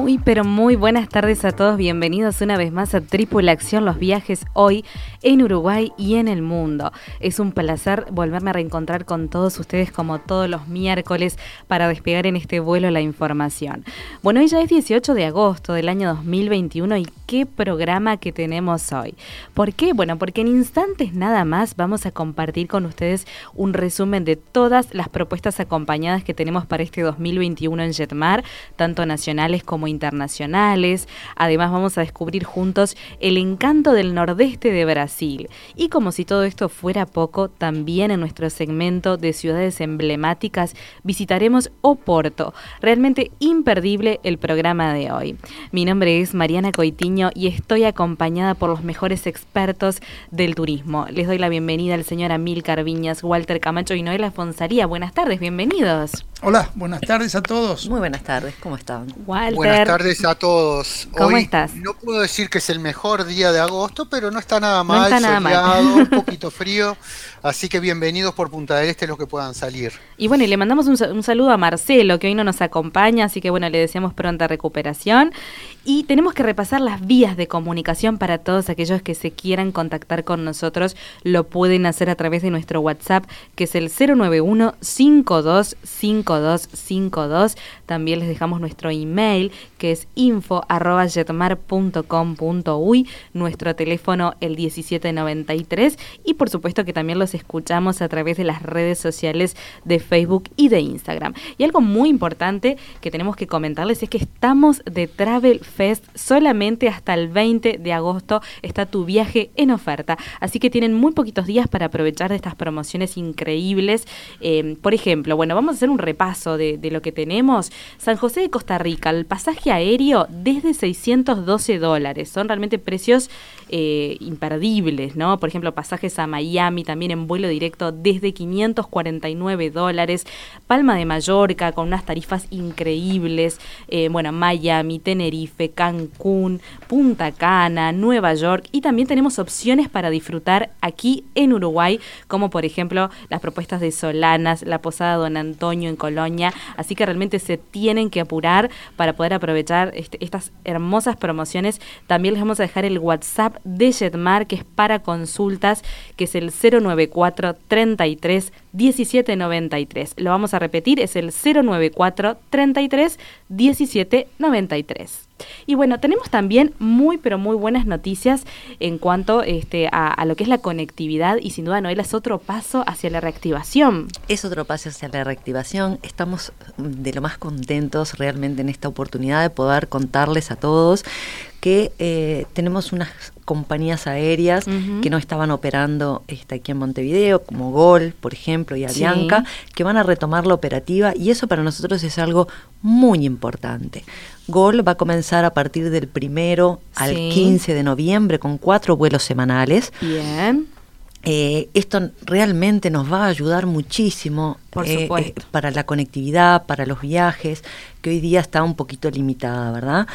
Muy, pero muy buenas tardes a todos. Bienvenidos una vez más a Tripulación Los Viajes hoy en Uruguay y en el mundo. Es un placer volverme a reencontrar con todos ustedes como todos los miércoles para despegar en este vuelo la información. Bueno, hoy ya es 18 de agosto del año 2021 y qué programa que tenemos hoy. ¿Por qué? Bueno, porque en instantes nada más vamos a compartir con ustedes un resumen de todas las propuestas acompañadas que tenemos para este 2021 en Jetmar, tanto nacionales como internacionales. Además vamos a descubrir juntos el encanto del nordeste de Brasil. Y como si todo esto fuera poco, también en nuestro segmento de ciudades emblemáticas visitaremos Oporto. Realmente imperdible el programa de hoy. Mi nombre es Mariana Coitiño y estoy acompañada por los mejores expertos del turismo. Les doy la bienvenida al señor Amil Carviñas, Walter Camacho y Noela Fonsaría. Buenas tardes, bienvenidos. Hola, buenas tardes a todos. Muy buenas tardes, ¿cómo están? Buenas tardes a todos. ¿Cómo estás? No puedo decir que es el mejor día de agosto, pero no está nada mal, no está nada mal. un poquito frío. Así que bienvenidos por Punta del Este los que puedan salir. Y bueno, y le mandamos un, saludo a Marcelo, que hoy no nos acompaña, así que bueno, le deseamos pronta recuperación. Y tenemos que repasar las vías de comunicación para todos aquellos que se quieran contactar con nosotros. Lo pueden hacer a través de nuestro WhatsApp, que es el 091 525252. También les dejamos nuestro email, que es info.jetmar.com.uy, nuestro teléfono el 1793 y por supuesto que también los escuchamos a través de las redes sociales de Facebook y de Instagram. Y algo muy importante que tenemos que comentarles es que estamos de Travel Fest solamente hasta el 20 de agosto está tu viaje en oferta. Así que tienen muy poquitos días para aprovechar de estas promociones increíbles. Eh, por ejemplo, bueno, vamos a hacer un repaso de, lo que tenemos. San José de Costa Rica, el pasaje aéreo desde 612 dólares. Son realmente precios eh, imperdibles, ¿no? Por ejemplo, pasajes a Miami también en vuelo directo desde 549 dólares. Palma de Mallorca con unas tarifas increíbles. Eh, bueno, Miami, Tenerife, Cancún, Punta Cana, Nueva York. Y también tenemos opciones para disfrutar aquí en Uruguay, como por ejemplo las propuestas de Solanas, la Posada Don Antonio en Colonia. Así que realmente se tienen que apurar para poder aprovechar este, estas hermosas promociones. También les vamos a dejar el WhatsApp de Jetmar, que es para consultas, que es el 094 94 33 17 93. Lo vamos a repetir, es el 094 33 17 93. Y bueno, tenemos también muy pero muy buenas noticias en cuanto este, a, lo que es la conectividad y sin duda Noel es otro paso hacia la reactivación. Es otro paso hacia la reactivación. Estamos de lo más contentos realmente en esta oportunidad de poder contarles a todos que eh, tenemos unas compañías aéreas que no estaban operando este, aquí en Montevideo, como Gol, por ejemplo, y Avianca, que van a retomar la operativa y eso para nosotros es algo muy importante. Gol va a comenzar a partir del primero al 15 de noviembre con cuatro vuelos semanales. Bien. Eh, esto realmente nos va a ayudar muchísimo eh, eh, para la conectividad, para los viajes, que hoy día está un poquito limitada, ¿verdad?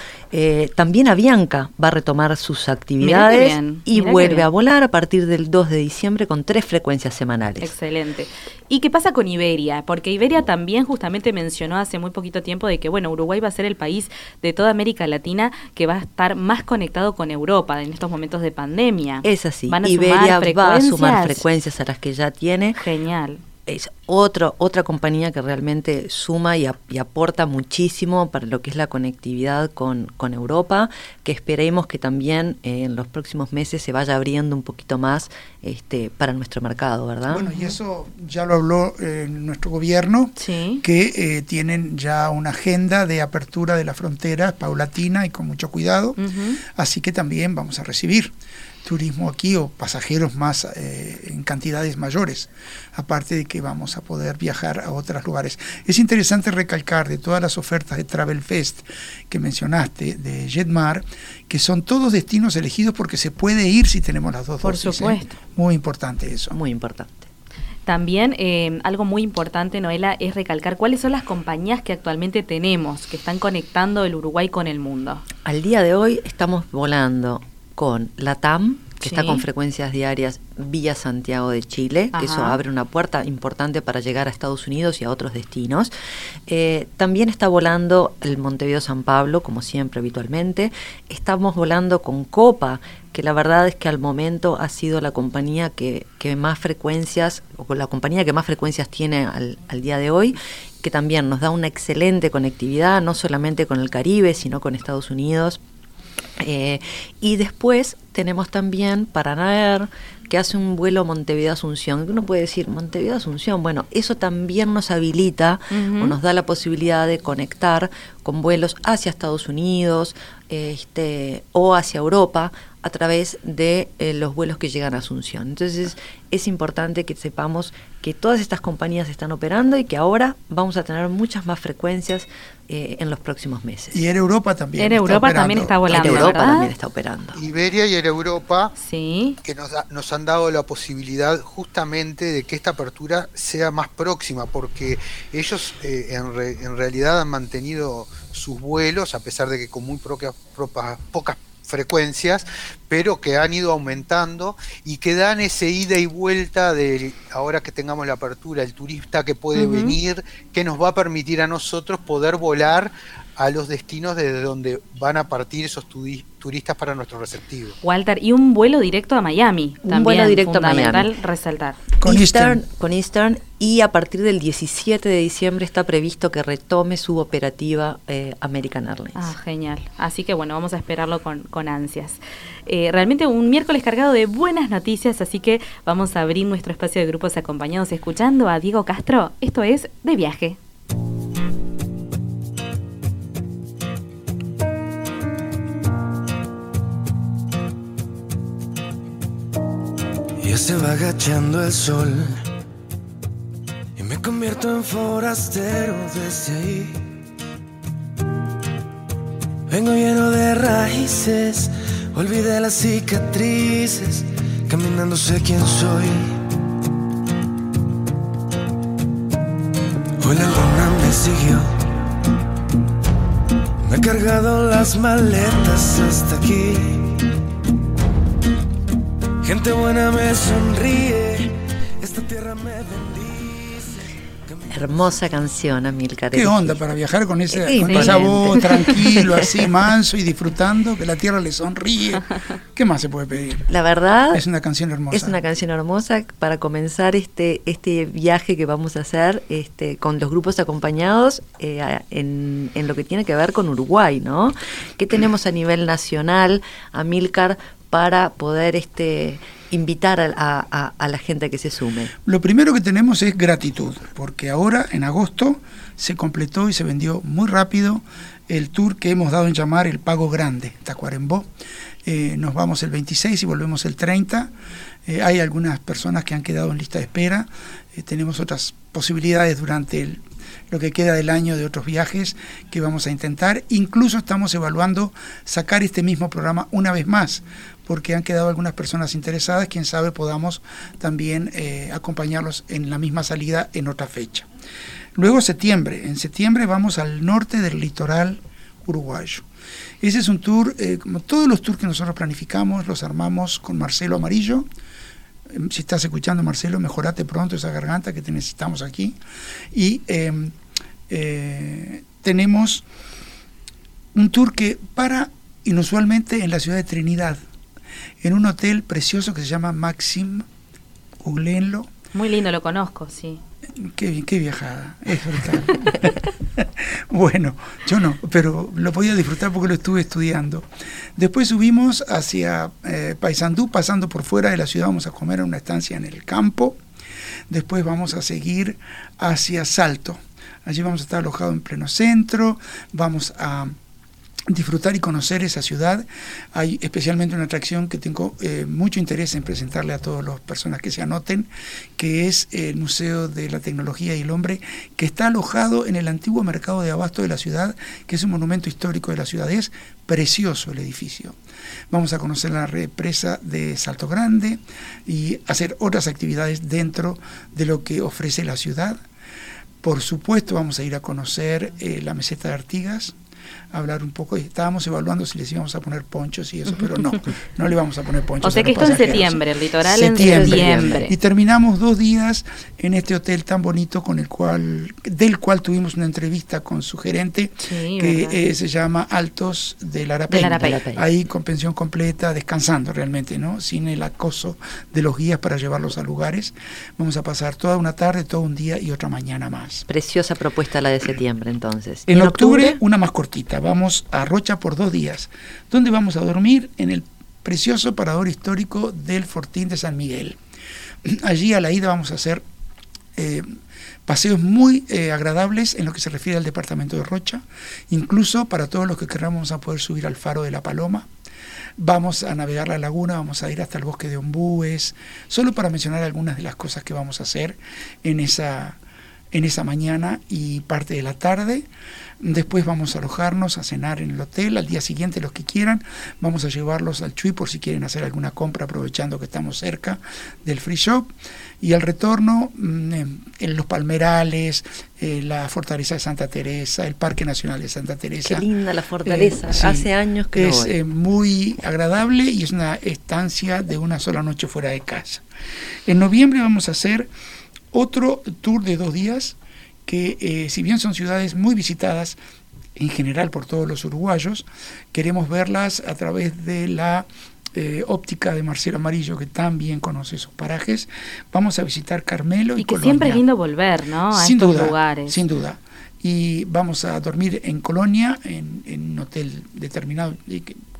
también Avianca va a retomar sus actividades y vuelve a volar a partir del 2 de diciembre con tres frecuencias semanales. Excelente. ¿Y qué pasa con Iberia? Porque Iberia también justamente mencionó hace muy poquito tiempo de que, bueno, Uruguay va a ser el país de toda América Latina que va a estar más conectado con Europa en estos momentos de pandemia. Es así. Iberia va a sumar frecuencias a las que ya tiene. Genial es otro, otra compañía que realmente suma y, aporta muchísimo para lo que es la conectividad con, Europa, que esperemos que también eh, en los próximos meses se vaya abriendo un poquito más este, para nuestro mercado, ¿verdad? Bueno, y eso ya lo habló eh, nuestro gobierno, que eh, tienen ya una agenda de apertura de las fronteras paulatina y con mucho cuidado, así que también vamos a recibir turismo aquí o pasajeros más eh, en cantidades mayores, aparte de que vamos a poder viajar a otros lugares. Es interesante recalcar de todas las ofertas de Travel Fest que mencionaste, de Jetmar, que son todos destinos elegidos porque se puede ir si tenemos las dos Por ¿eh? supuesto. Muy importante eso. Muy importante. También eh, algo muy importante, Noela, es recalcar cuáles son las compañías que actualmente tenemos, que están conectando el Uruguay con el mundo. Al día de hoy estamos volando con la TAM, que está con frecuencias diarias vía Santiago de Chile, que eso abre una puerta importante para llegar a Estados Unidos y a otros destinos. Eh, también está volando el Montevideo San Pablo, como siempre habitualmente. Estamos volando con Copa, que la verdad es que al momento ha sido la compañía que, más frecuencias, o la compañía que más frecuencias tiene al, al día de hoy que también nos da una excelente conectividad, no solamente con el Caribe, sino con Estados Unidos, eh, y después tenemos también Paranaer, que hace un vuelo Montevideo-Asunción. Uno puede decir, Montevideo-Asunción, bueno, eso también nos habilita o nos da la posibilidad de conectar con vuelos hacia Estados Unidos este, o hacia Europa a través de eh, los vuelos que llegan a Asunción. Entonces es importante que sepamos que todas estas compañías están operando y que ahora vamos a tener muchas más frecuencias eh, en los próximos meses. Y en Europa también. En Europa también está volando. En Europa también está operando. Iberia y en Europa, sí. que nos, nos han dado la posibilidad justamente de que esta apertura sea más próxima, porque ellos eh, en, en, realidad han mantenido sus vuelos, a pesar de que con muy pocas, pocas frecuencias, pero que han ido aumentando y que dan ese ida y vuelta de ahora que tengamos la apertura, el turista que puede venir, que nos va a permitir a nosotros poder volar a los destinos desde donde van a partir esos turistas para nuestro receptivo. Walter, y un vuelo directo a Miami. Un vuelo directo a Miami. resaltar. Con Eastern, Con Eastern y a partir del 17 de diciembre está previsto que retome su operativa eh, American Airlines. Ah, genial. Así que bueno, vamos a esperarlo con, con ansias. Eh, realmente un miércoles cargado de buenas noticias, así que vamos a abrir nuestro espacio de grupos acompañados escuchando a Diego Castro. Esto es De Viaje. Ya se va agachando el sol y me convierto en forastero desde ahí. Vengo lleno de raíces, olvidé las cicatrices, caminando sé quién soy. Hoy la luna me siguió, me ha cargado las maletas hasta aquí. Gente buena me sonríe, esta tierra me bendice. Hermosa canción, Amilcar. ¿Qué onda para viajar con, ese, con esa voz tranquilo, así manso y disfrutando, que la tierra le sonríe? ¿Qué más se puede pedir? La verdad. Es una canción hermosa. Es una canción hermosa para comenzar este, este viaje que vamos a hacer este, con los grupos acompañados eh, en, en lo que tiene que ver con Uruguay, ¿no? ¿Qué tenemos a nivel nacional, Amilcar, para poder este, invitar a, la gente a que se sume? Lo primero que tenemos es gratitud, porque ahora en agosto se completó y se vendió muy rápido el tour que hemos dado en llamar el Pago Grande, Tacuarembó. Eh, nos vamos el 26 y volvemos el 30. Eh, hay algunas personas que han quedado en lista de espera. Eh, tenemos otras posibilidades durante lo que queda del año de otros viajes que vamos a intentar. Incluso estamos evaluando sacar este mismo programa una vez más, porque han quedado algunas personas interesadas, quién sabe podamos también eh, acompañarlos en la misma salida en otra fecha. Luego septiembre, en septiembre vamos al norte del litoral uruguayo. Ese es un tour, eh, como todos los tours que nosotros planificamos, los armamos con Marcelo Amarillo. Em, si estás escuchando, Marcelo, mejorate pronto esa garganta que te necesitamos aquí. Y em, eh, tenemos un tour que para inusualmente en la ciudad de Trinidad, en un hotel precioso que se llama Maxim, googleenlo. Muy lindo, lo conozco, sí. Qué bien, qué viajada, es brutal. bueno, yo no, pero lo podía disfrutar porque lo estuve estudiando. Después subimos hacia eh, Paysandú, pasando por fuera de la ciudad, vamos a comer en una estancia en el campo. Después vamos a seguir hacia Salto. Allí vamos a estar alojados en pleno centro, vamos a disfrutar y conocer esa ciudad. Hay especialmente una atracción que tengo eh, mucho interés en presentarle a todas las personas que se anoten, que es el Museo de la Tecnología y el Hombre, que está alojado en el antiguo mercado de abasto de la ciudad, que es un monumento histórico de la ciudad. Es precioso el edificio. Vamos a conocer la represa de Salto Grande y hacer otras actividades dentro de lo que ofrece la ciudad. Por supuesto vamos a ir a conocer eh, la meseta de Artigas, hablar un poco. Estábamos evaluando si les íbamos a poner ponchos y eso, pero no, no le vamos a poner ponchos. O sea que esto en septiembre, el litoral en septiembre. Y terminamos dos días en este hotel tan bonito con el cual, del cual tuvimos una entrevista con su gerente, que eh, se llama Altos del Arapey. Ahí con pensión completa, descansando realmente, ¿no? Sin el acoso de los guías para llevarlos a lugares. Vamos a pasar toda una tarde, todo un día y otra mañana más. Preciosa propuesta la de septiembre, entonces. En, octubre, una más vamos a Rocha por dos días, donde vamos a dormir en el precioso parador histórico del Fortín de San Miguel. Allí a la ida vamos a hacer eh, paseos muy eh, agradables en lo que se refiere al departamento de Rocha, incluso para todos los que queramos a poder subir al faro de la Paloma. Vamos a navegar la laguna, vamos a ir hasta el bosque de Ombúes, solo para mencionar algunas de las cosas que vamos a hacer en esa, en esa mañana y parte de la tarde. Después vamos a alojarnos, a cenar en el hotel. Al día siguiente, los que quieran, vamos a llevarlos al Chuy por si quieren hacer alguna compra, aprovechando que estamos cerca del free shop. Y al retorno, mm, en los Palmerales, eh, la Fortaleza de Santa Teresa, el Parque Nacional de Santa Teresa. Qué linda la fortaleza. Eh, Hace años que es eh, muy agradable y es una estancia de una sola noche fuera de casa. En noviembre vamos a hacer otro tour de dos días que eh, si bien son ciudades muy visitadas en general por todos los uruguayos, queremos verlas a través de la eh, óptica de Marcelo Amarillo, que también conoce esos parajes. Vamos a visitar Carmelo y, y que siempre es lindo volver, ¿no? A sin estos duda, lugares. Sin duda. Y vamos a dormir en Colonia, en, un hotel determinado.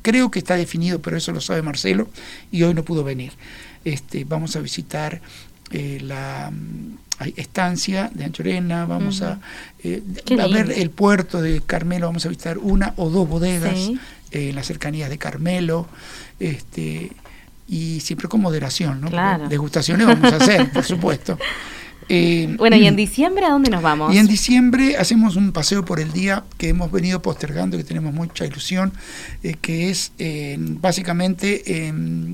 creo que está definido, pero eso lo sabe Marcelo, y hoy no pudo venir. Este, vamos a visitar eh, la hay estancia de Anchorena, vamos a, eh, ver el puerto de Carmelo, vamos a visitar una o dos bodegas eh, en las cercanías de Carmelo, este, y siempre con moderación, ¿no? Degustaciones vamos a hacer, por supuesto. Eh, bueno, ¿y en diciembre a dónde nos vamos? Y en diciembre hacemos un paseo por el día que hemos venido postergando, que tenemos mucha ilusión, que es básicamente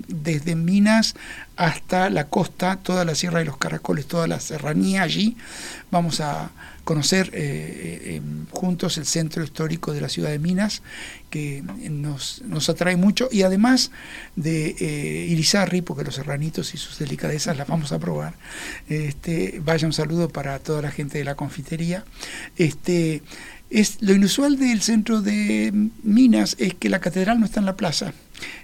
desde Minas hasta la costa, toda la Sierra de los Caracoles, toda la serranía allí. Vamos a conocer eh, eh, em, juntos el centro histórico de la ciudad de Minas, que nos, nos atrae mucho, y además de eh, Irizarry, porque los serranitos y sus delicadezas las vamos a probar. Este, vaya un saludo para toda la gente de la confitería. Este, es, lo inusual del centro de Minas es que la catedral no está en la plaza,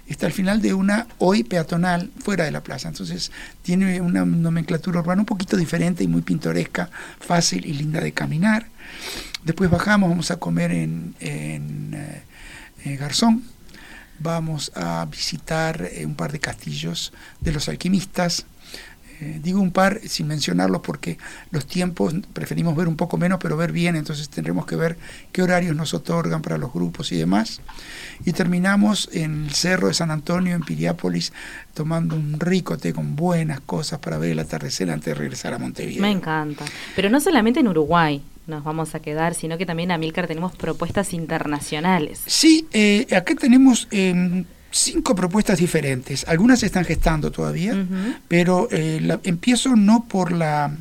está al final de una hoy peatonal fuera de la plaza. Entonces tiene una nomenclatura urbana un poquito diferente y muy pintoresca, fácil y linda de caminar. Después bajamos, vamos a comer en, eh, Garzón, vamos a visitar eh, un par de castillos de los alquimistas, eh, digo un par sin mencionarlos porque los tiempos preferimos ver un poco menos, pero ver bien, entonces tendremos que ver qué horarios nos otorgan para los grupos y demás. Y terminamos en el Cerro de San Antonio, en Piriápolis, tomando un rico té con buenas cosas para ver el atardecer antes de regresar a Montevideo. Me encanta. Pero no solamente en Uruguay nos vamos a quedar, sino que también a Milcar tenemos propuestas internacionales. Sí, eh, acá tenemos... Eh, cinco propuestas diferentes. Algunas se están gestando todavía, pero eh, empiezo no por la,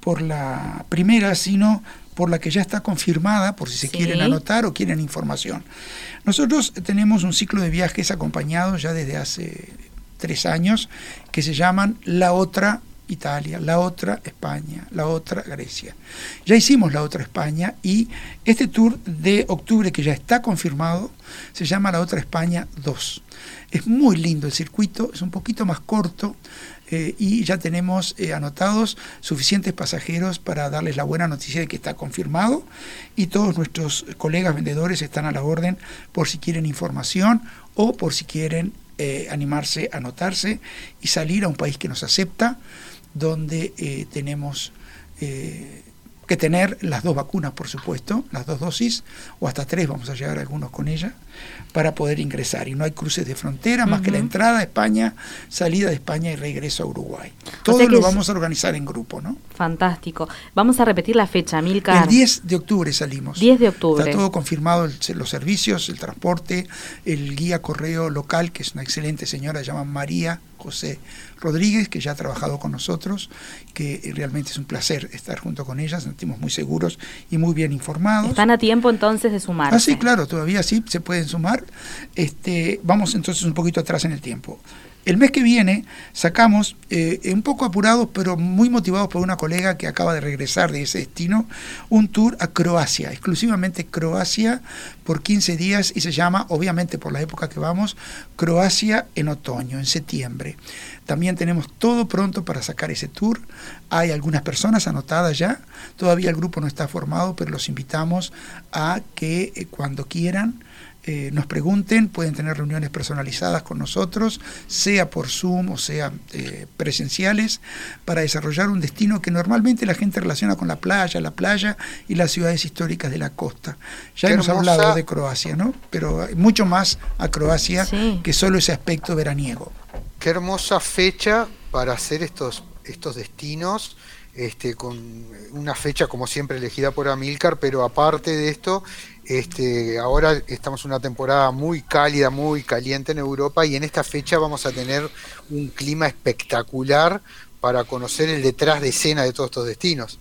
por la primera, sino por la que ya está confirmada, por si se quieren anotar o quieren información. Nosotros tenemos un ciclo de viajes acompañados ya desde hace tres años que se llaman La Otra Italia, la otra España, la otra Grecia. Ya hicimos la otra España y este tour de octubre que ya está confirmado se llama la otra España 2. Es muy lindo el circuito, es un poquito más corto, eh, y ya tenemos eh, anotados suficientes pasajeros para darles la buena noticia de que está confirmado y todos nuestros colegas vendedores están a la orden por si quieren información o por si quieren eh, animarse a anotarse y salir a un país que nos acepta, donde tenemos que tener las dos vacunas, por supuesto, las dos dosis, o hasta tres, vamos a llegar algunos con ella, para poder ingresar. Y no hay cruces de frontera, más que la entrada a España, salida de España y regreso a Uruguay. Todo lo vamos a organizar en grupo, ¿no? Fantástico. Vamos a repetir la fecha, Milka. El 10 de octubre salimos. 10 de octubre. Está todo confirmado, los servicios, el transporte, el guía correo local, que es una excelente señora, se llama María José Rodríguez, que ya ha trabajado con nosotros, que realmente es un placer estar junto con ella, nos sentimos muy seguros y muy bien informados. ¿Están a tiempo entonces de sumarse? Ah, sí, claro, todavía sí se pueden sumar. Este, vamos entonces un poquito atrás en el tiempo. El mes que viene sacamos, eh, un poco apurados, pero muy motivados por una colega que acaba de regresar de ese destino, un tour a Croacia, exclusivamente Croacia, por 15 días y se llama, obviamente por la época que vamos, Croacia en otoño, en septiembre. También tenemos todo pronto para sacar ese tour. Hay algunas personas anotadas ya, todavía el grupo no está formado, pero los invitamos a que eh, cuando quieran, eh, nos pregunten, pueden tener reuniones personalizadas con nosotros, sea por Zoom o sea eh, presenciales, para desarrollar un destino que normalmente la gente relaciona con la playa, la playa y las ciudades históricas de la costa. Ya hemos hablado de Croacia, ¿no? Pero hay mucho más a Croacia que solo ese aspecto veraniego. Qué hermosa fecha para hacer estos, estos destinos. Este, con una fecha como siempre elegida por Amilcar, pero aparte de esto, este, ahora estamos en una temporada muy cálida, muy caliente en Europa y en esta fecha vamos a tener un clima espectacular para conocer el detrás de escena de todos estos destinos.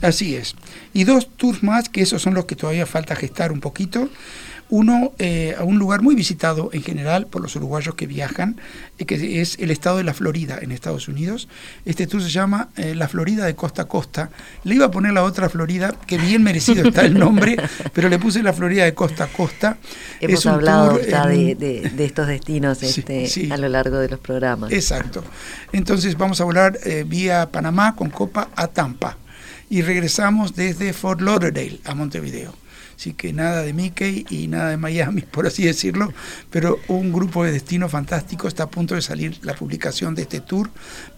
Así es. Y dos tours más, que esos son los que todavía falta gestar un poquito. Uno eh, a un lugar muy visitado en general por los uruguayos que viajan, eh, que es el estado de la Florida en Estados Unidos. Este tour se llama eh, La Florida de Costa a Costa. Le iba a poner la otra Florida, que bien merecido está el nombre, pero le puse la Florida de Costa a Costa. Hemos hablado ya de, estos destinos este, a lo largo de los programas. Exacto. Entonces vamos a volar vía Panamá con Copa a Tampa y regresamos desde Fort Lauderdale a Montevideo. Así que nada de Mickey y nada de Miami, por así decirlo, pero un grupo de destino fantástico está a punto de salir la publicación de este tour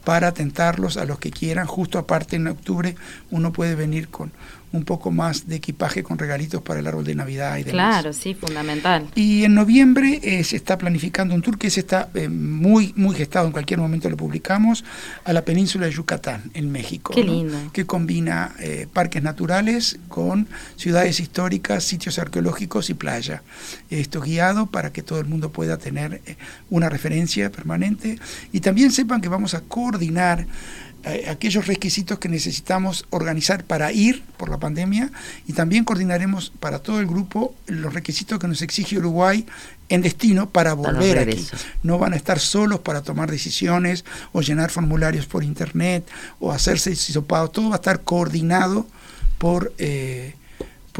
para tentarlos a los que quieran. Justo aparte en octubre uno puede venir con un poco más de equipaje con regalitos para el árbol de Navidad y demás. Claro, sí, fundamental. Y en noviembre eh, se está planificando un tour que se está eh, muy, muy gestado, en cualquier momento lo publicamos, a la península de Yucatán, en México. Qué lindo. Que combina eh, parques naturales con ciudades históricas, sitios arqueológicos y playa. Esto guiado para que todo el mundo pueda tener una referencia permanente y también sepan que vamos a coordinar aquellos requisitos que necesitamos organizar para ir por la pandemia y también coordinaremos para todo el grupo los requisitos que nos exige Uruguay en destino para volver aquí. No van a estar solos para tomar decisiones o llenar formularios por internet o hacerse hisopados. Todo va a estar coordinado por eh,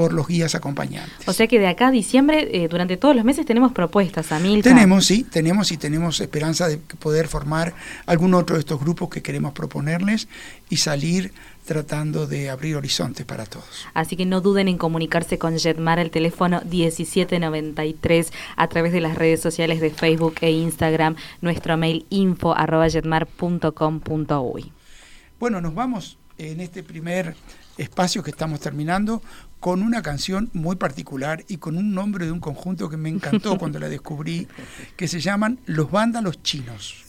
por los guías acompañantes. O sea que de acá a diciembre, eh, durante todos los meses, tenemos propuestas, Amilcar. Tenemos, sí, tenemos y tenemos esperanza de poder formar algún otro de estos grupos que queremos proponerles y salir tratando de abrir horizontes para todos. Así que no duden en comunicarse con Jetmar el teléfono 1793 a través de las redes sociales de Facebook e Instagram, nuestro mail info arroba Bueno, nos vamos en este primer espacio que estamos terminando con una canción muy particular y con un nombre de un conjunto que me encantó cuando la descubrí, que se llaman Los Vándalos Chinos.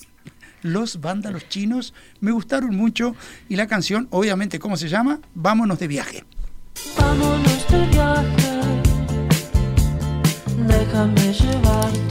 Los Vándalos Chinos me gustaron mucho y la canción, obviamente, ¿cómo se llama? Vámonos de viaje. Vámonos de viaje, déjame llevarte.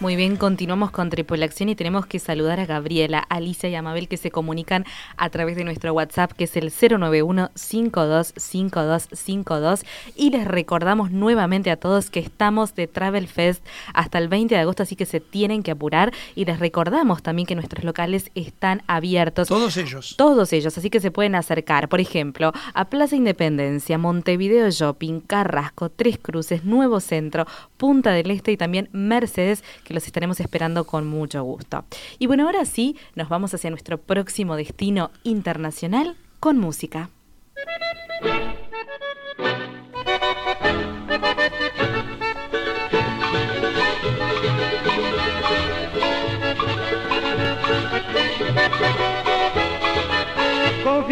Muy bien, continuamos con Tripulación y tenemos que saludar a Gabriela, Alicia y Amabel que se comunican a través de nuestro WhatsApp que es el 091-525252 y les recordamos nuevamente a todos que estamos de Travel Fest hasta el 20 de agosto, así que se tienen que apurar y les recordamos también que nuestros locales están abiertos. Todos ellos. Todos ellos, así que se pueden acercar, por ejemplo, a Plaza Independencia, Montevideo Shopping, Carrasco, Tres Cruces, Nuevo Centro, Punta del Este y también Mercedes, que los estaremos esperando con mucho gusto. Y bueno, ahora sí, nos vamos hacia nuestro próximo destino internacional con música.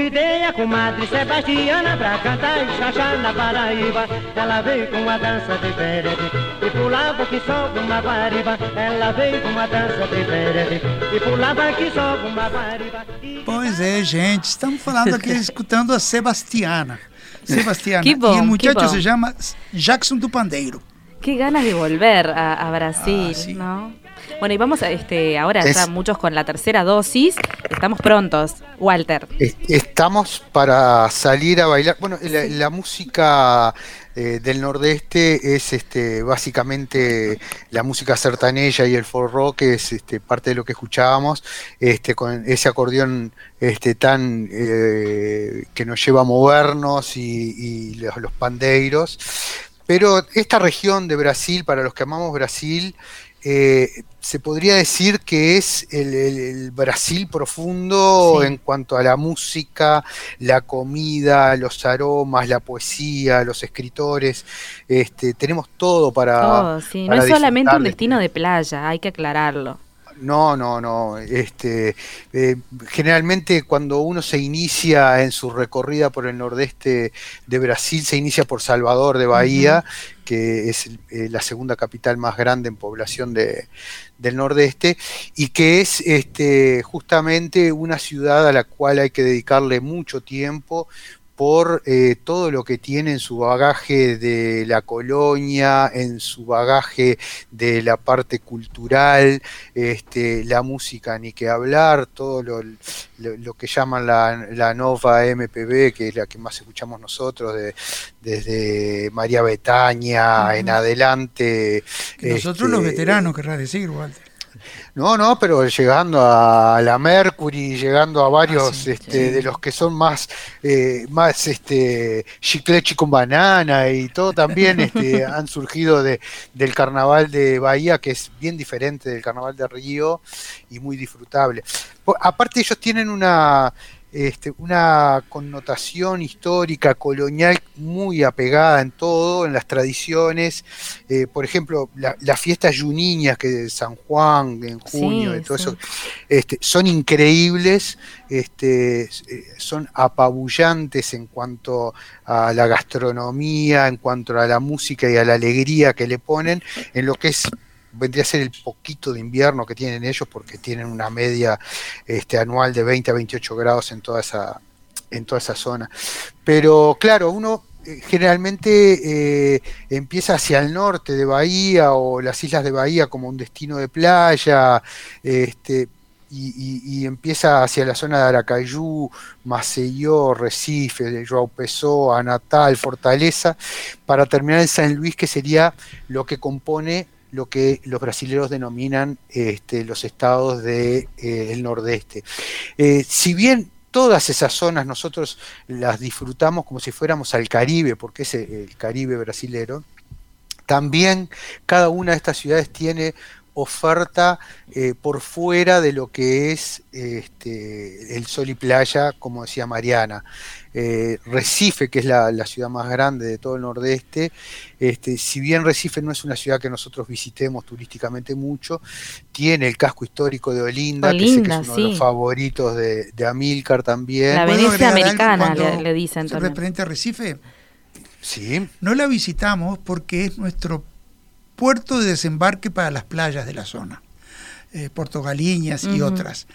Convidei a comadre Sebastiana pra cantar e chachar na Paraíba. Ela veio com uma dança diferente e pulava que só uma guariba. Ela veio com uma dança diferente e pulava que só uma guariba. E- Pois é, gente, estamos falando aqui, escutando a Sebastiana. Sebastiana. Que bom, y el muchacho que bom. se llama Jackson do Pandeiro. Qué ganas de volver a, a Brasil, Ah, sí. ¿no? Bueno, y vamos a este ahora Es- ya muchos con la tercera dosis. Estamos prontos, Walter. Es- Estamos para salir a bailar. Bueno, la, la música eh, del nordeste es este, básicamente la música sertaneja y el folk rock, que es este, parte de lo que escuchábamos, este, con ese acordeón este, tan eh, que nos lleva a movernos y, y los, los pandeiros. Pero esta región de Brasil, para los que amamos Brasil, eh, se podría decir que es el, el- el Brasil profundo Sí. en cuanto a la música, la comida, los aromas, la poesía, los escritores. Este, tenemos todo para. Oh, sí. No es solamente un de- destino de playa, hay que aclararlo. No, no, no. Este, eh, generalmente cuando uno se inicia en su recorrida por el nordeste de Brasil, se inicia por Salvador de Bahía, que es eh, la segunda capital más grande en población de- del nordeste, y que es este, justamente una ciudad a la cual hay que dedicarle mucho tiempo por eh, todo lo que tiene en su bagaje de la colonia, en su bagaje de la parte cultural, este, la música ni que hablar, todo lo, lo- lo que llaman la, la nova MPB, que es la que más escuchamos nosotros, de- desde María Betaña en adelante. Que nosotros los este, veteranos, querrás decir, Walter. No, no, pero llegando a la Mercury, llegando a varios Ah, sí, este, sí. de los que son más, eh, más este, chiclechi con banana y todo también este, han surgido de, del carnaval de Bahía, que es bien diferente del carnaval de Río y muy disfrutable. Aparte ellos tienen una, este, una connotación histórica, colonial muy apegada en todo, en las tradiciones. Eh, por ejemplo, la- las fiestas juniñas que de San Juan en junio Sí, y todo sí. eso, este, son increíbles, este, eh, son apabullantes en cuanto a la gastronomía, en cuanto a la música y a la alegría que le ponen, en lo que es vendría a ser el poquito de invierno que tienen ellos porque tienen una media este, anual de 20 a 28 grados en toda esa en toda esa zona. Pero claro, uno eh, generalmente eh, empieza hacia el norte de Bahía o las islas de Bahía como un destino de playa, este, y, empieza hacia la zona de Aracayú, Maceió, Recife, Joao Pessoa, Natal, Fortaleza, para terminar en San Luis, que sería lo que compone lo que los brasileños denominan este, los estados del de, eh, nordeste. Eh, si bien todas esas zonas nosotros las disfrutamos como si fuéramos al Caribe, porque es el Caribe brasilero, también cada una de estas ciudades tiene oferta eh, por fuera de lo que es este, el sol y playa, como decía Mariana. Eh, Recife, que es la, la, ciudad más grande de todo el nordeste, este, si bien Recife no es una ciudad que nosotros visitemos turísticamente mucho, tiene el casco histórico de Olinda, Olinda que, sé que es uno sí. de los favoritos de, de Amílcar también. La ¿Puedo Venecia americana, le, le dicen se también. referente a Recife? Sí, No la visitamos porque es nuestro puerto de desembarque para las playas de la zona, eh, Puerto Galiñas y otras.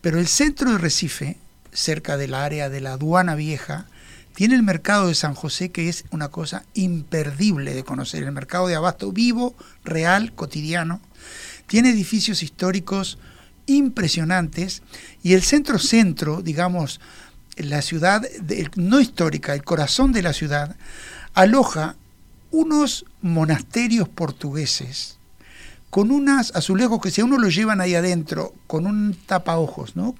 Pero el centro de Recife, cerca del área de la aduana vieja, tiene el mercado de San José que es una cosa imperdible de conocer, el mercado de abasto vivo, real, cotidiano. Tiene edificios históricos impresionantes y el centro centro, digamos, la ciudad de- no histórica, el corazón de la ciudad, aloja unos monasterios portugueses con unas azulejos que si uno lo llevan ahí adentro con un tapaojos, ¿no?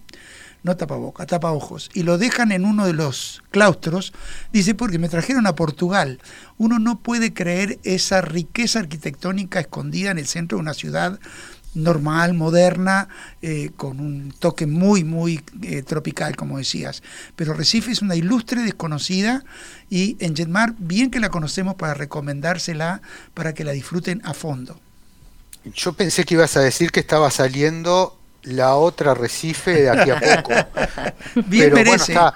No tapaboca, tapaojos, y lo dejan en uno de los claustros, dice, porque me trajeron a Portugal. Uno no puede creer esa riqueza arquitectónica escondida en el centro de una ciudad normal, moderna, eh, con un toque muy, muy eh, tropical, como decías. Pero Recife es una ilustre desconocida y en Jetmar, bien que la conocemos para recomendársela, para que la disfruten a fondo. yo pensé que ibas a decir que estaba saliendo la otra Recife de aquí a poco. Bien Pero bueno, merece está.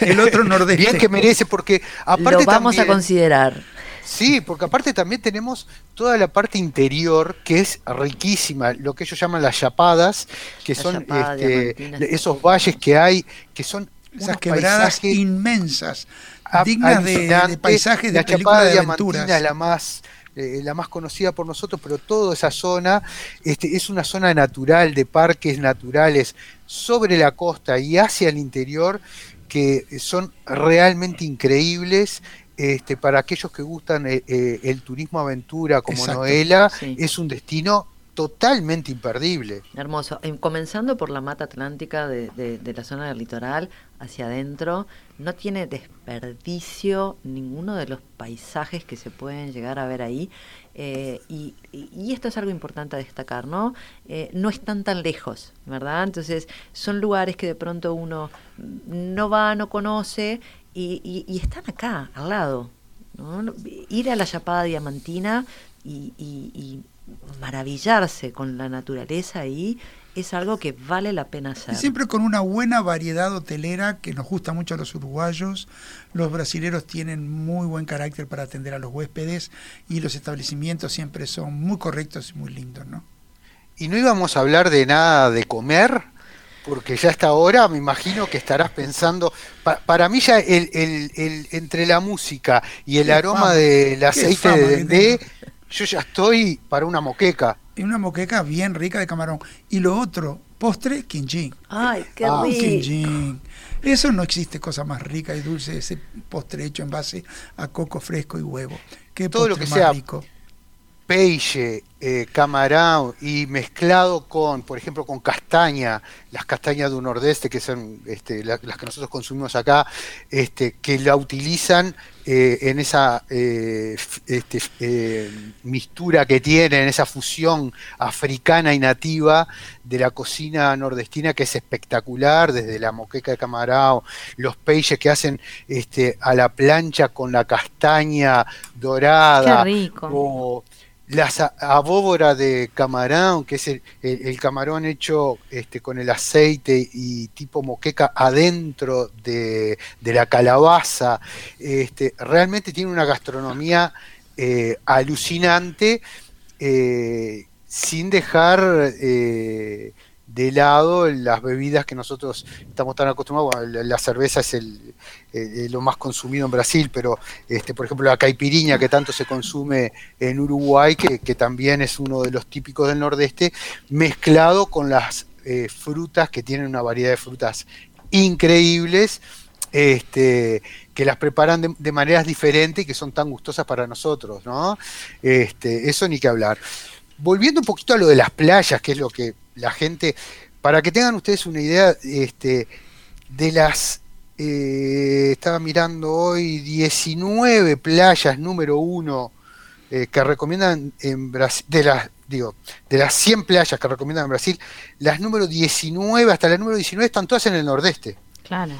el otro nordeste. Bien que merece, porque aparte Lo vamos a considerar. Sí, porque aparte también tenemos toda la parte interior que es riquísima, lo que ellos llaman las chapadas, que La son chapada este, esos valles que hay, que son Esas unos quebradas paisajes inmensas, dignas de, de paisajes de la película chapada de diamantina aventuras. es la más eh, la más conocida por nosotros, pero toda esa zona este, es una zona natural de parques naturales sobre la costa y hacia el interior que son realmente increíbles. Este, para aquellos que gustan eh, eh, el turismo aventura como Exacto. Noela, Sí. es un destino totalmente imperdible. Hermoso. Em, comenzando por la mata atlántica de, de- de la zona del litoral hacia adentro, no tiene desperdicio ninguno de los paisajes que se pueden llegar a ver ahí. Eh, y, y- y esto es algo importante a destacar, ¿no? Eh, no están tan lejos, ¿verdad? Entonces, son lugares que de pronto uno no va, no conoce y, y- y están acá, al lado. ¿no? Ir a la Chapada Diamantina y, y- y maravillarse con la naturaleza ahí es algo que vale la pena hacer. Y siempre con una buena variedad hotelera que nos gusta mucho a los uruguayos. Los brasileros tienen muy buen carácter para atender a los huéspedes y los establecimientos siempre son muy correctos y muy lindos, ¿no? Y no íbamos a hablar de nada de comer, porque ya hasta ahora me imagino que estarás pensando, pa- para mí ya el, el- el- entre la música y el aroma fama, del aceite fama de dendé, yo ya estoy para una moqueca. Y una moqueca bien rica de camarón. Y lo otro, postre, quinchín. Ay, qué Ah, rico. quinchín. Eso no existe cosa más rica y dulce, ese postre hecho en base a coco fresco y huevo. Qué Todo lo que más sea rico. Peixe, eh, camarón y mezclado con, por ejemplo, con castaña, las castañas de un nordeste, que son este, la- las que nosotros consumimos acá, este, que la utilizan eh, en esa eh, este, eh, mistura que tienen, esa fusión africana y nativa de la cocina nordestina, que es espectacular, desde la moqueca de camarón, los peixes que hacen este, a la plancha con la castaña dorada, Qué rico. o las abóbora de camarón, que es el camarón hecho este, con el aceite y tipo moqueca adentro de, de la calabaza. Este, realmente tiene una gastronomía eh, alucinante, eh, sin dejar eh, de lado las bebidas que nosotros estamos tan acostumbrados. Bueno, la, cerveza es eh, lo más consumido en Brasil, pero este, por ejemplo la caipiriña que tanto se consume en Uruguay, que, que también es uno de los típicos del nordeste, mezclado con las eh, frutas que tienen una variedad de frutas increíbles. Este, que las preparan de, de maneras diferentes y que son tan gustosas para nosotros, ¿no? Este, eso ni que hablar. Volviendo un poquito a lo de las playas, que es lo que la gente, para que tengan ustedes una idea, este, de las, eh, estaba mirando hoy, 19 playas número uno eh, que recomiendan en Brasil, de las digo, de las 100 playas que recomiendan en Brasil, las número 19 hasta la número 19 están todas en el nordeste. Claro.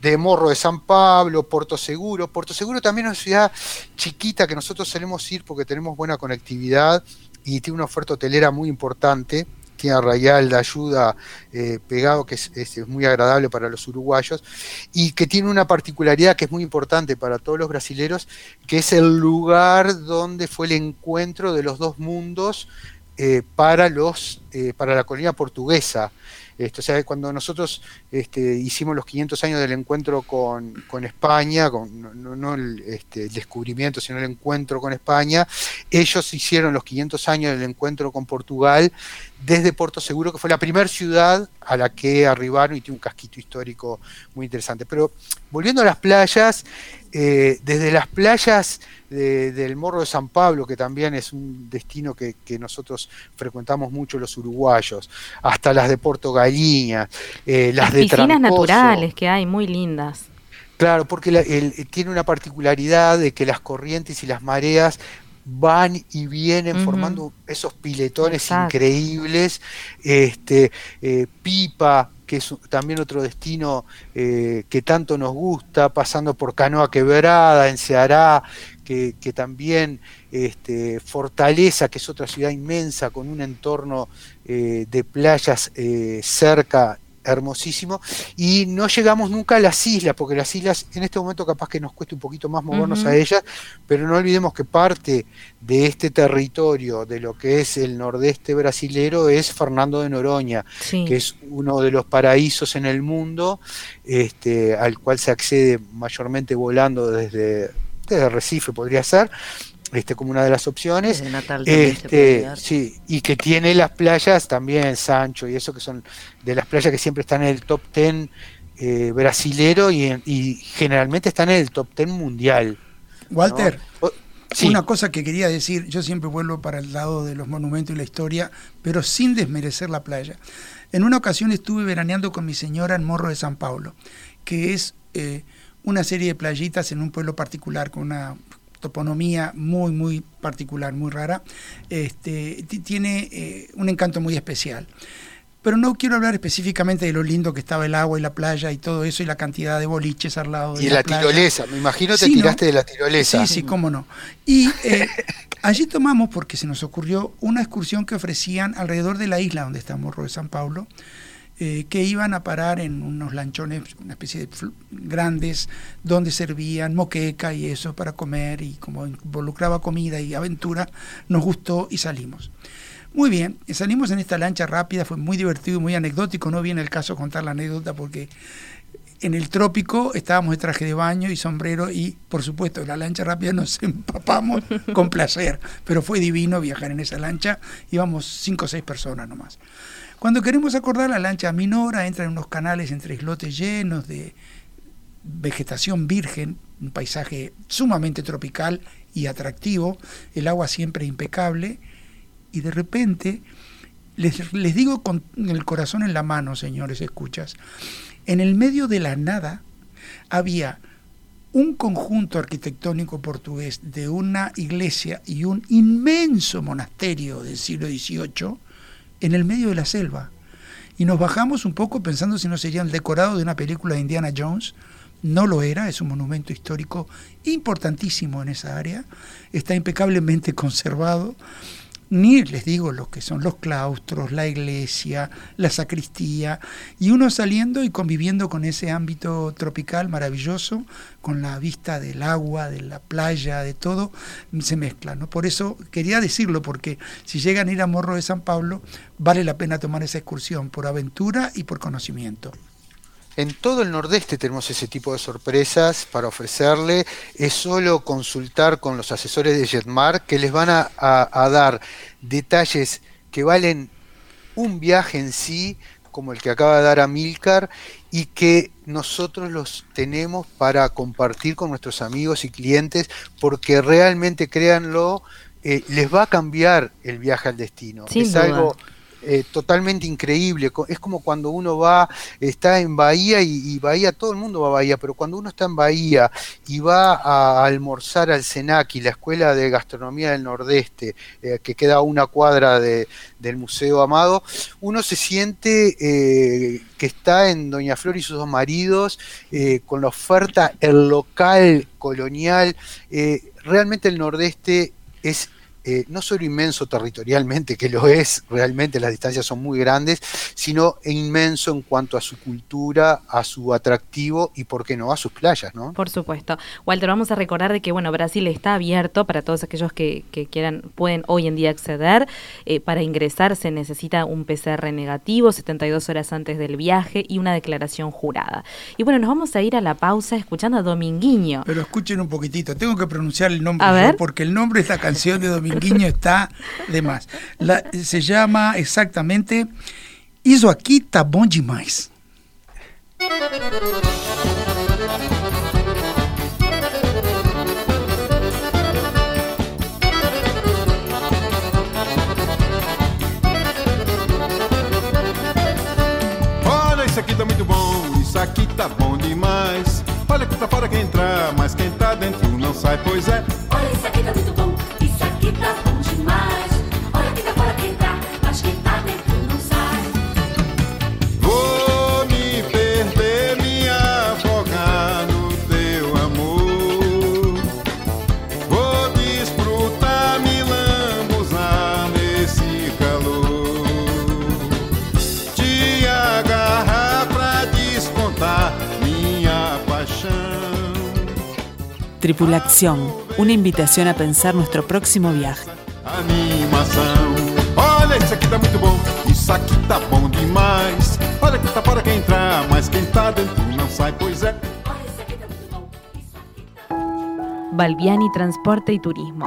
De Morro de San Pablo, Puerto Seguro. Puerto Seguro también es una ciudad chiquita que nosotros solemos ir porque tenemos buena conectividad y tiene una oferta hotelera muy importante. Tiene Arrayal de ayuda eh, pegado, que es, muy agradable para los uruguayos, y que tiene una particularidad que es muy importante para todos los brasileros, que es el lugar donde fue el encuentro de los dos mundos eh, para, los, eh, para la colonia portuguesa. Esto, o sea, cuando nosotros este, hicimos los 500 años del encuentro con, con España, con, no el, este, el descubrimiento, sino el encuentro con España, ellos hicieron los 500 años del encuentro con Portugal desde Puerto Seguro, que fue la primera ciudad a la que arribaron y tiene un casquito histórico muy interesante. Pero volviendo a las playas, eh, desde las playas de- del Morro de San Pablo, que también es un destino que, que nosotros frecuentamos mucho los uruguayos, hasta las de Puerto Galiña, eh, las, Las de piscinas Trancoso. naturales que hay, muy lindas. Claro, porque la- el- tiene una particularidad de que las corrientes y las mareas van y vienen formando esos piletones Exacto. increíbles. Este, eh, Pipa, que es también otro destino eh, que tanto nos gusta, pasando por Canoa Quebrada, en Ceará, que, que también este, Fortaleza, que es otra ciudad inmensa con un entorno eh, de playas cerca hermosísimo. Y no llegamos nunca a las islas porque las islas en este momento capaz que nos cueste un poquito más movernos a ellas pero no olvidemos que parte de este territorio de lo que es el nordeste brasilero es Fernando de Noroña Sí. que es uno de los paraísos en el mundo este, al cual se accede mayormente volando desde, desde Recife podría ser este, como una de las opciones Desde Natal también se puede este, sí, y que tiene las playas también, Sancho, y eso que son de las playas que siempre están en el top 10 eh, brasilero y, en- y generalmente están en el top 10 mundial. ¿no? Walter, O- sí, Una cosa que quería decir, yo siempre vuelvo para el lado de los monumentos y la historia, pero sin desmerecer la playa. En una ocasión estuve veraneando con mi señora en Morro de San Paulo, que es eh, una serie de playitas en un pueblo particular con una toponomía muy, muy particular, muy rara. Este, ti- tiene eh, un encanto muy especial. Pero no quiero hablar específicamente de lo lindo que estaba el agua y la playa y todo eso y la cantidad de boliches al lado de y la, la playa. tirolesa, me imagino te Sí, ¿no? tiraste de la tirolesa. Sí, sí, cómo no. Y eh, allí tomamos, porque se nos ocurrió, una excursión que ofrecían alrededor de la isla donde está Morro de San Paulo, eh, que iban a parar en unos lanchones, una especie de grandes, donde servían moqueca y eso para comer, y como involucraba comida y aventura, nos gustó y salimos. Muy bien, salimos en esta lancha rápida, fue muy divertido, muy anecdótico, no viene el caso contar la anécdota porque en el trópico estábamos de traje de baño y sombrero y por supuesto en la lancha rápida nos empapamos con placer, pero fue divino viajar en esa lancha, íbamos cinco o seis personas nomás. Cuando queremos acordar la lancha minora entra en unos canales entre islotes llenos de vegetación virgen, un paisaje sumamente tropical y atractivo, el agua siempre impecable y de repente les, les digo con el corazón en la mano, señores, escuchas, en el medio de la nada había un conjunto arquitectónico portugués de una iglesia y un inmenso monasterio del siglo XVIII en el medio de la selva. Y nos bajamos un poco pensando si no sería el decorado de una película de Indiana Jones. No lo era, es un monumento histórico importantísimo en esa área, está impecablemente conservado ni les digo lo que son los claustros, la iglesia, la sacristía, y uno saliendo y conviviendo con ese ámbito tropical maravilloso, con la vista del agua, de la playa, de todo, se mezcla. ¿no? Por eso quería decirlo, porque si llegan a ir a Morro de San Pablo, vale la pena tomar esa excursión por aventura y por conocimiento. En todo el nordeste tenemos ese tipo de sorpresas para ofrecerle. Es solo consultar con los asesores de Jetmar que les van a, a- a dar detalles que valen un viaje en sí, como el que acaba de dar Amilcar, y que nosotros los tenemos para compartir con nuestros amigos y clientes, porque realmente, créanlo, eh, les va a cambiar el viaje al destino. Sin es duda. algo eh, totalmente increíble. Es como cuando uno va, está en Bahía y, Bahía, todo el mundo va a Bahía, pero cuando uno está en Bahía y va a almorzar al Senaki, la Escuela de Gastronomía del Nordeste, eh, que queda a una cuadra de- del Museo Amado, uno se siente eh, que está en Doña Flor y sus dos maridos, con la oferta, el local colonial. realmente el Nordeste es eh, no solo inmenso territorialmente, que lo es, realmente las distancias son muy grandes, sino inmenso en cuanto a su cultura, a su atractivo y, por qué no, a sus playas, ¿no? Por supuesto. Walter, vamos a recordar de que bueno, Brasil está abierto para todos aquellos que, que quieran, pueden hoy en día acceder. Eh, para ingresar se necesita un PCR negativo, 72 horas antes del viaje y una declaración jurada. Y bueno, nos vamos a ir a la pausa escuchando a Dominguinho. Pero escuchen un poquitito, tengo que pronunciar el nombre A yo, ver. porque el nombre de esta canción de Dominguinho está de más. La- se llama exactamente Isso aqui tá bom demais. Olha, isso aqui tá muito bom, isso aqui tá bom demais. Olha que tá fora quem entrar, mas quem tá dentro não sai, pois é. Tripulación, una invitación a pensar nuestro próximo viaje. animação. Olha, isso aqui tá muito bom, isso aqui tá bom demais. Olha que tá fora quem entrar, mas quem tá dentro não sai, pois é. Olha, isso aqui tá muito bom, isso aqui tá Balbiani Transporte y Turismo,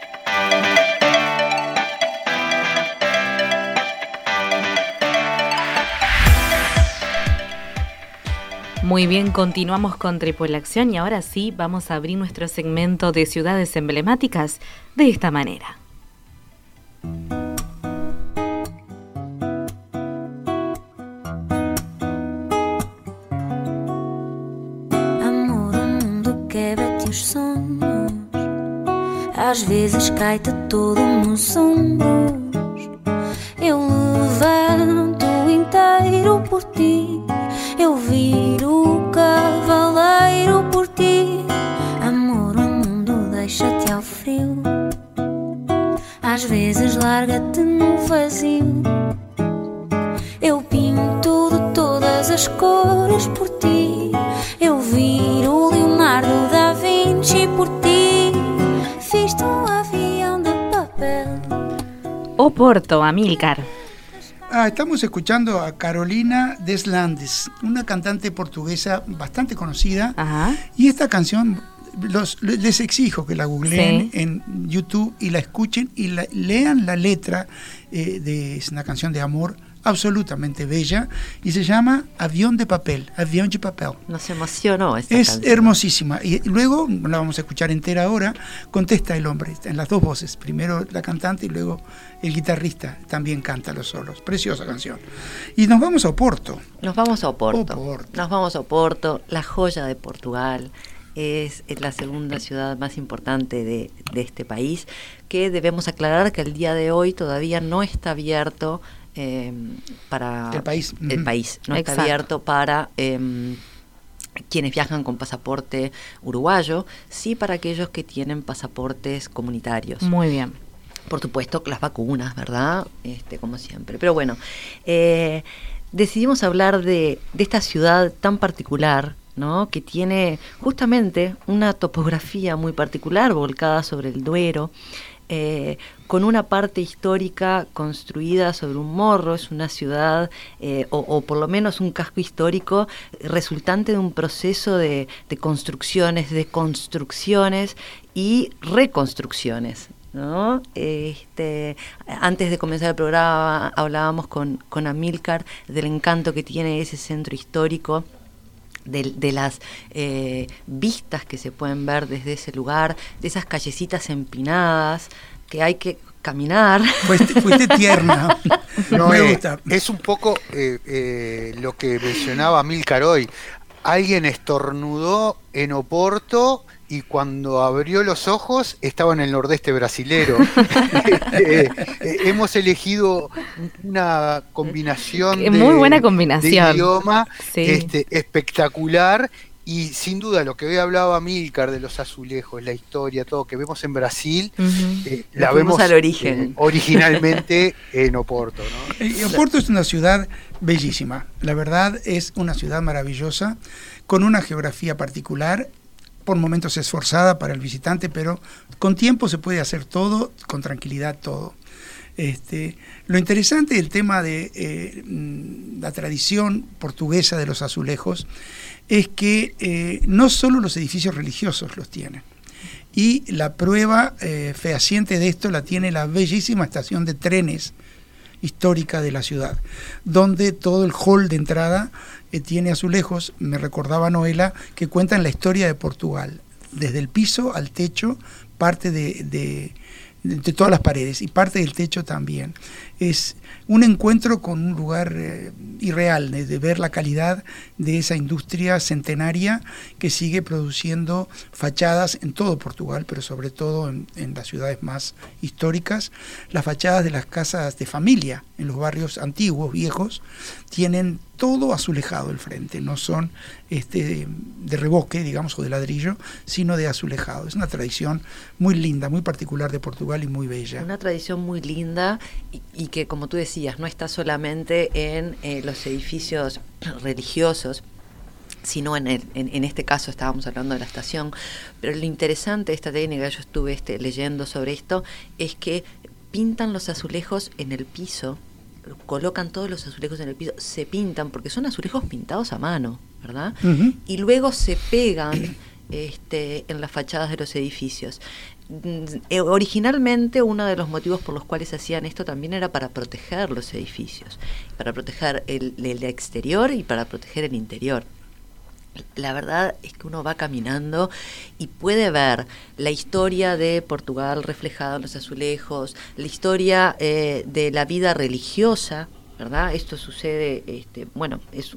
Muy bien, continuamos con Tripulación y ahora sí vamos a abrir nuestro segmento de ciudades emblemáticas de esta manera. Amor, o mundo quebra-te os sonhos. Às vezes cai-te todo nos ombros. Eu levanto inteiro por ti. Eu viro deixa-te ao frio. Às vezes larga-te no vazio. Eu pinto de todas as cores por ti. Eu viro Leonardo da Vinci por ti. Fiz-te um avião de papel. Oporto, Amílcar. Ah, estamos escuchando a Carolina Deslandes, una cantante portuguesa bastante conocida. Ajá. Y esta canción los, les exijo que la googleen Sí. en YouTube y la escuchen y la- lean la letra eh, de es una canción de amor absolutamente bella y se llama Avión de papel, Avión de papel. Nos emocionó esta Es canción. hermosísima. Y luego, la vamos a escuchar entera ahora, contesta el hombre, en las dos voces. Primero la cantante y luego el guitarrista también canta los solos. Preciosa canción. Y nos vamos a Oporto. Nos vamos a Oporto. Oporto. Nos vamos a Oporto, la joya de Portugal. Es la segunda ciudad más importante de, de este país, que debemos aclarar que el día de hoy todavía no está abierto eh, para El país. el país, no está abierto para em, quienes viajan con pasaporte uruguayo, sí para aquellos que tienen pasaportes comunitarios Muy bien. por supuesto, las vacunas, ¿verdad? Este, como siempre. Pero bueno, eh, decidimos hablar de, de esta ciudad tan particular, ¿no? Que tiene justamente una topografía muy particular, volcada sobre el Duero. eh, con una parte histórica construida sobre un morro, es una ciudad, eh, o, por lo menos un casco histórico, resultante de un proceso de, construcciones, de construcciones y reconstrucciones. Este, antes de comenzar el programa hablábamos con, con del encanto que tiene ese centro histórico. De, de las eh, vistas que se pueden ver desde ese lugar, de esas callecitas empinadas que hay que caminar. Fuiste, fuiste tierna. No, Me eh, es un poco eh, eh, lo que mencionaba Milcar hoy. Alguien estornudó en Oporto y cuando abrió los ojos estaba en el nordeste brasilero. Este, eh, hemos elegido una combinación Qué de, muy buena de combinación. idioma Sí. este, espectacular y sin duda lo que había hablado Milcar de los azulejos, la historia, todo que vemos en Brasil, eh, la vemos al origen. eh, originalmente en Oporto. ¿no? Oporto es una ciudad bellísima. La verdad es una ciudad maravillosa, con una geografía particular, por momentos esforzada para el visitante, pero con tiempo se puede hacer todo, con tranquilidad todo. Este, lo interesante del tema de eh, mm, la tradición portuguesa de los azulejos es que eh, no solo los edificios religiosos los tienen. Y la prueba eh, fehaciente de esto la tiene la bellísima estación de trenes histórica de la ciudad, donde todo el hall de entrada eh, tiene azulejos, me recordaba Noela, que cuentan la historia de Portugal, desde el piso al techo, parte de, de- de todas las paredes y parte del techo también. Es un encuentro con un lugar eh, irreal, de, ver la calidad de esa industria centenaria que sigue produciendo fachadas en todo Portugal, pero sobre todo en las ciudades más históricas. Las fachadas de las casas de familia en los barrios antiguos, viejos, tienen todo azulejado el frente, no son este, de revoque, digamos, o de ladrillo, sino de azulejado. Es una tradición muy linda, muy particular de Portugal y muy bella. Una tradición muy linda y, y que, como tú decías, no está solamente en eh, los edificios religiosos, sino en, el- en, en este caso estábamos hablando de la estación. Pero lo interesante de esta técnica, yo estuve este, leyendo sobre esto, es que pintan los azulejos en el piso, colocan todos los azulejos en el piso, se pintan, porque son azulejos pintados a mano, ¿verdad? Y luego se pegan este, en las fachadas de los edificios. Mm, eh, Originalmente uno de los motivos por los cuales hacían esto también era para proteger los edificios, para proteger el, el exterior y para proteger el interior. La verdad es que uno va caminando y puede ver la historia de Portugal reflejada en los azulejos, la historia eh, de la vida religiosa, ¿verdad? Esto sucede, este, bueno, es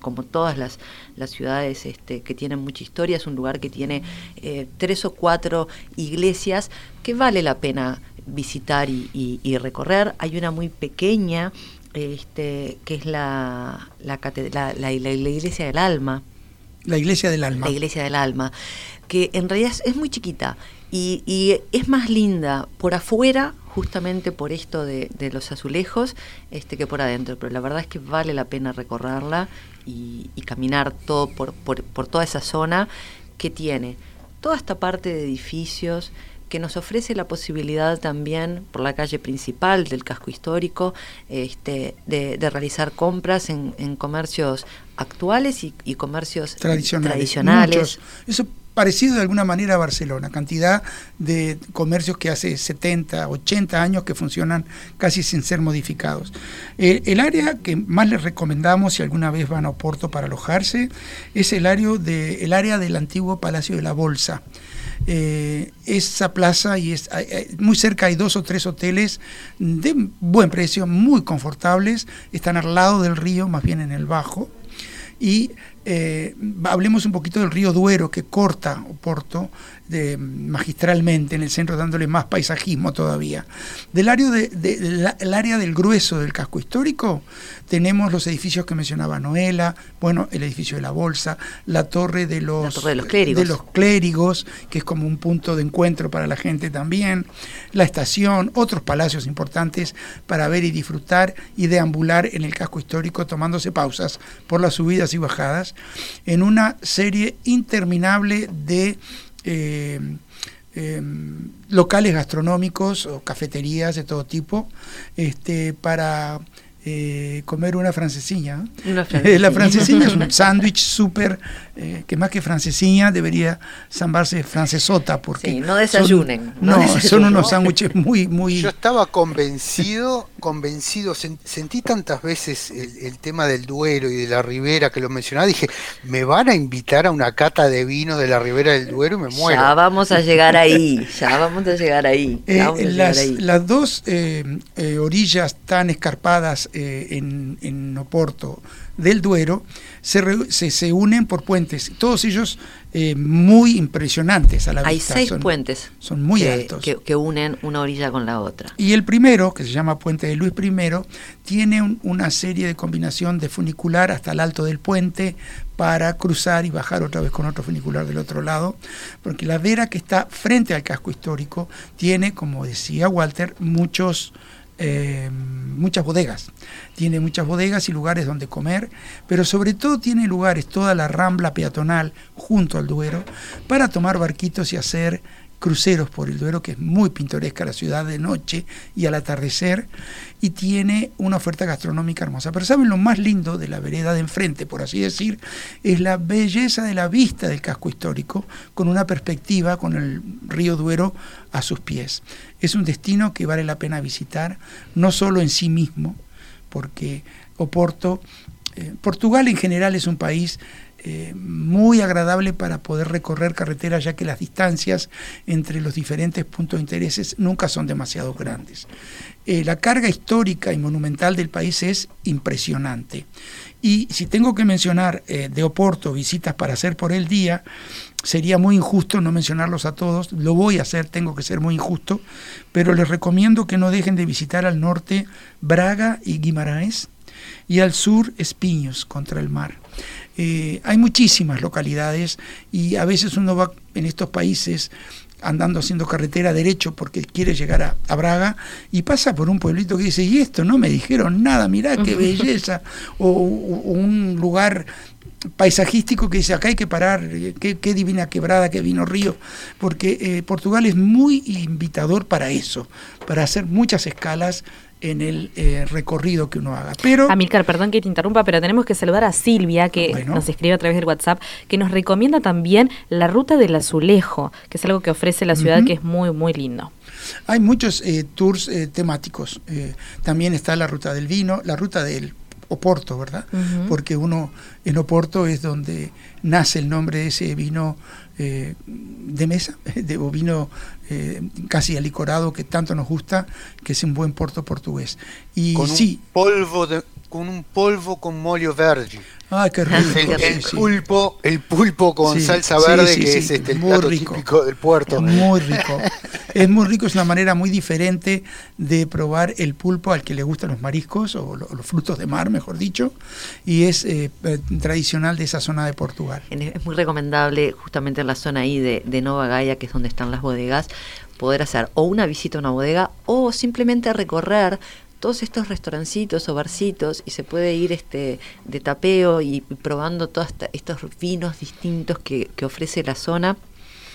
como todas las, las ciudades este, que tienen mucha historia, es un lugar que tiene eh, tres o cuatro iglesias que vale la pena visitar y- y recorrer. Hay una muy pequeña, este, que es la, la, la- la- la- la iglesia del alma, La iglesia del alma. la iglesia del alma, que en realidad es, es muy chiquita y, y es más linda por afuera, justamente por esto de, de los azulejos, este que por adentro. Pero la verdad es que vale la pena recorrerla y, y caminar todo por, por, por toda esa zona que tiene toda esta parte de edificios que nos ofrece la posibilidad también por la calle principal del casco histórico este, de, de realizar compras en, en comercios actuales y, y comercios tradicionales. tradicionales. Eso parecido de alguna manera a Barcelona, cantidad de comercios que hace 70, 80 años que funcionan casi sin ser modificados. Eh, el área que más les recomendamos si alguna vez van a Oporto para alojarse es el área, de, el área del antiguo Palacio de la Bolsa. Eh, esa plaza y es, muy cerca hay dos o tres hoteles de buen precio, muy confortables, están al lado del río, más bien en el bajo, y eh, hablemos un poquito del río Duero que corta Oporto de, magistralmente en el centro dándole más paisajismo todavía. Del área, de, de- de la- el área del grueso del casco histórico tenemos los edificios que mencionaba Noela, bueno, el edificio de la Bolsa, la torre de los, La Torre de los Clérigos. de los clérigos, que es como un punto de encuentro para la gente también, la estación, otros palacios importantes para ver y disfrutar y deambular en el casco histórico tomándose pausas por las subidas y bajadas, en una serie interminable de eh, eh, locales gastronómicos o cafeterías de todo tipo este, para eh, comer una francesiña. Una Eh, francesiña. la francesiña es un sándwich súper, eh, que más que francesiña debería zambarse francesota, porque... Sí, no desayunen, son- no no, desayunen. son unos sándwiches muy, muy... Yo estaba convencido, convencido, sen- sentí tantas veces el, el tema del Duero y de la Ribera que lo mencionaba, dije, me van a invitar a una cata de vino de la Ribera del Duero y me muero. Ya vamos a llegar ahí, ya vamos a llegar ahí. ya Eh, vamos a llegar las, ahí. las dos eh, eh, orillas tan escarpadas eh, en, en Oporto del Duero se, re- se, se unen por puentes, todos ellos eh, muy impresionantes a la Hay vista. seis son- puentes Son muy que, altos. que- que unen una orilla con la otra. Y el primero, que se llama Puente de Luis I, tiene un- una serie de combinación de funicular hasta el alto del puente para cruzar y bajar otra vez con otro funicular del otro lado, porque la vera que está frente al casco histórico tiene, como decía Walter, muchos eh, muchas bodegas. Tiene muchas bodegas y lugares donde comer, pero sobre todo tiene lugares, toda la rambla peatonal junto al Duero, para tomar barquitos y hacer cruceros por el Duero, que es muy pintoresca la ciudad de noche y al atardecer, y tiene una oferta gastronómica hermosa. Pero ¿saben lo más lindo de la vereda de enfrente, por así decir? Es la belleza de la vista del casco histórico, con una perspectiva con el río Duero a sus pies. Es un destino que vale la pena visitar, no solo en sí mismo, porque Oporto, eh, Portugal en general es un país eh, muy agradable para poder recorrer carreteras, ya que las distancias entre los diferentes puntos de intereses nunca son demasiado grandes. Eh, la carga histórica y monumental del país es impresionante. Y si tengo que mencionar eh, de Oporto visitas para hacer por el día, sería muy injusto no mencionarlos a todos, lo voy a hacer, tengo que ser muy injusto, pero les recomiendo que no dejen de visitar al norte Braga y Guimarães y al sur Espiños contra el mar. Eh, hay muchísimas localidades y a veces uno va en estos países andando haciendo carretera derecho porque quiere llegar a, a Braga y pasa por un pueblito que dice, y esto no me dijeron nada, mirá qué belleza, o, un lugar paisajístico que dice, acá hay que parar, eh, qué, qué divina quebrada, qué vino río, porque eh, Portugal es muy invitador para eso, para hacer muchas escalas en el eh, recorrido que uno haga. Pero Amilcar, perdón que te interrumpa, pero tenemos que saludar a Silvia, que Bueno. nos escribe a través del WhatsApp, que nos recomienda también la ruta del azulejo, que es algo que ofrece la ciudad que es muy, muy lindo. Hay muchos eh, tours eh, temáticos. También está la ruta del vino, la ruta del Oporto, ¿verdad? Porque uno en Oporto es donde nace el nombre de ese vino eh, de mesa, de o vino eh, casi alicorado que tanto nos gusta, que es un buen porto portugués. Y con sí, un polvo de, con un polvo con molio verde. Ay, qué rico. El, sí, el sí. pulpo, el pulpo con Sí, salsa verde, sí, que sí, es este, el muy plato rico. típico del puerto. Muy rico. Es muy rico, es una manera muy diferente de probar el pulpo al que le gustan los mariscos o lo- los frutos de mar, mejor dicho, y es eh, eh, tradicional de esa zona de Portugal. En- Es muy recomendable justamente en la zona ahí de, de Nova Gaia, que es donde están las bodegas, poder hacer o una visita a una bodega o simplemente recorrer todos estos restaurancitos o barcitos y se puede ir este de tapeo y probando todos estos vinos distintos que, que ofrece la zona.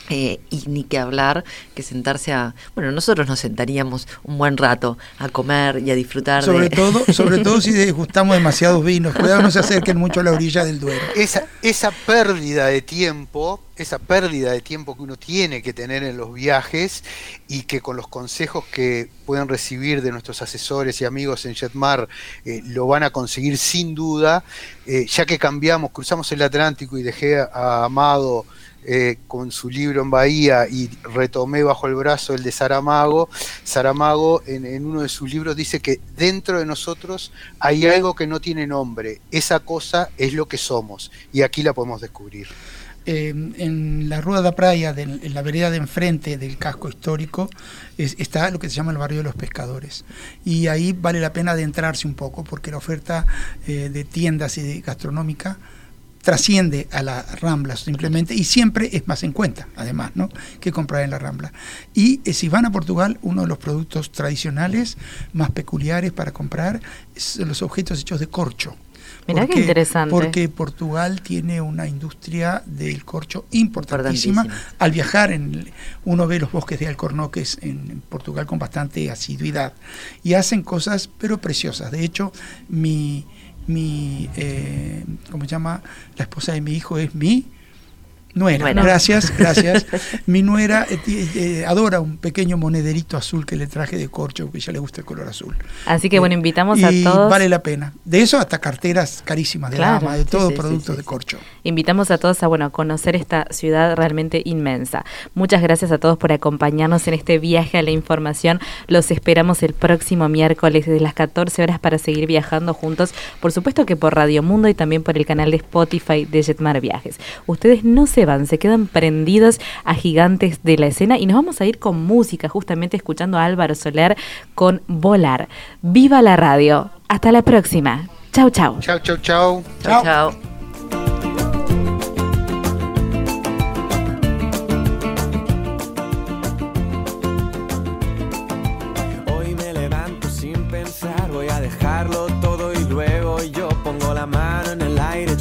Eh, y ni que hablar que sentarse a bueno nosotros nos sentaríamos un buen rato a comer y a disfrutar Sobre de todo, sobre todo si degustamos demasiados vinos. Cuidado, no se acerquen mucho a la orilla del Duero. Esa, esa pérdida de tiempo, esa pérdida de tiempo que uno tiene que tener en los viajes y que con los consejos que pueden recibir de nuestros asesores y amigos en Jetmar eh, lo van a conseguir sin duda, eh, ya que cambiamos, cruzamos el Atlántico y dejé a Amado eh, con su libro en Bahía y retomé bajo el brazo el de Saramago. Saramago en, en uno de sus libros dice que dentro de nosotros hay algo que no tiene nombre. Esa cosa es lo que somos y aquí la podemos descubrir. Eh, en la Rua da Praia, del- en la vereda de enfrente del casco histórico, es- está lo que se llama el barrio de los pescadores. Y ahí vale la pena adentrarse un poco porque la oferta eh, de tiendas y de gastronómica trasciende a la Rambla simplemente y siempre es más en cuenta, además, ¿no? que comprar en la Rambla. Y eh, si van a Portugal, uno de los productos tradicionales más peculiares para comprar son los objetos hechos de corcho Mirá qué Porque- interesante. Porque Portugal tiene una industria del corcho importantísima. Al viajar, en, uno ve los bosques de alcornoques en Portugal con bastante asiduidad. Y hacen cosas, pero preciosas. De hecho, mi, mi eh, ¿cómo se llama? La esposa de mi hijo es mi nuera. Bueno. Gracias, gracias. mi nuera eh, eh, adora un pequeño monederito azul que le traje de corcho, que a ella le gusta el color azul. Así que bueno, Eh, invitamos y a todos. Vale la pena. De eso hasta carteras carísimas de Claro, dama, de sí, todo sí, sí, productos sí, de corcho. Invitamos a todos a bueno, a conocer esta ciudad realmente inmensa. Muchas gracias a todos por acompañarnos en este viaje a la información. Los esperamos el próximo miércoles desde las 14 horas para seguir viajando juntos. Por supuesto que por Radio Mundo y también por el canal de Spotify de Jetmar Viajes. Ustedes no se van, se quedan prendidos a gigantes de la escena y nos vamos a ir con música, justamente escuchando a Álvaro Soler con Volar. ¡Viva la radio! Hasta la próxima. Chau, chau. Chau, chau, chau. Chao, chao.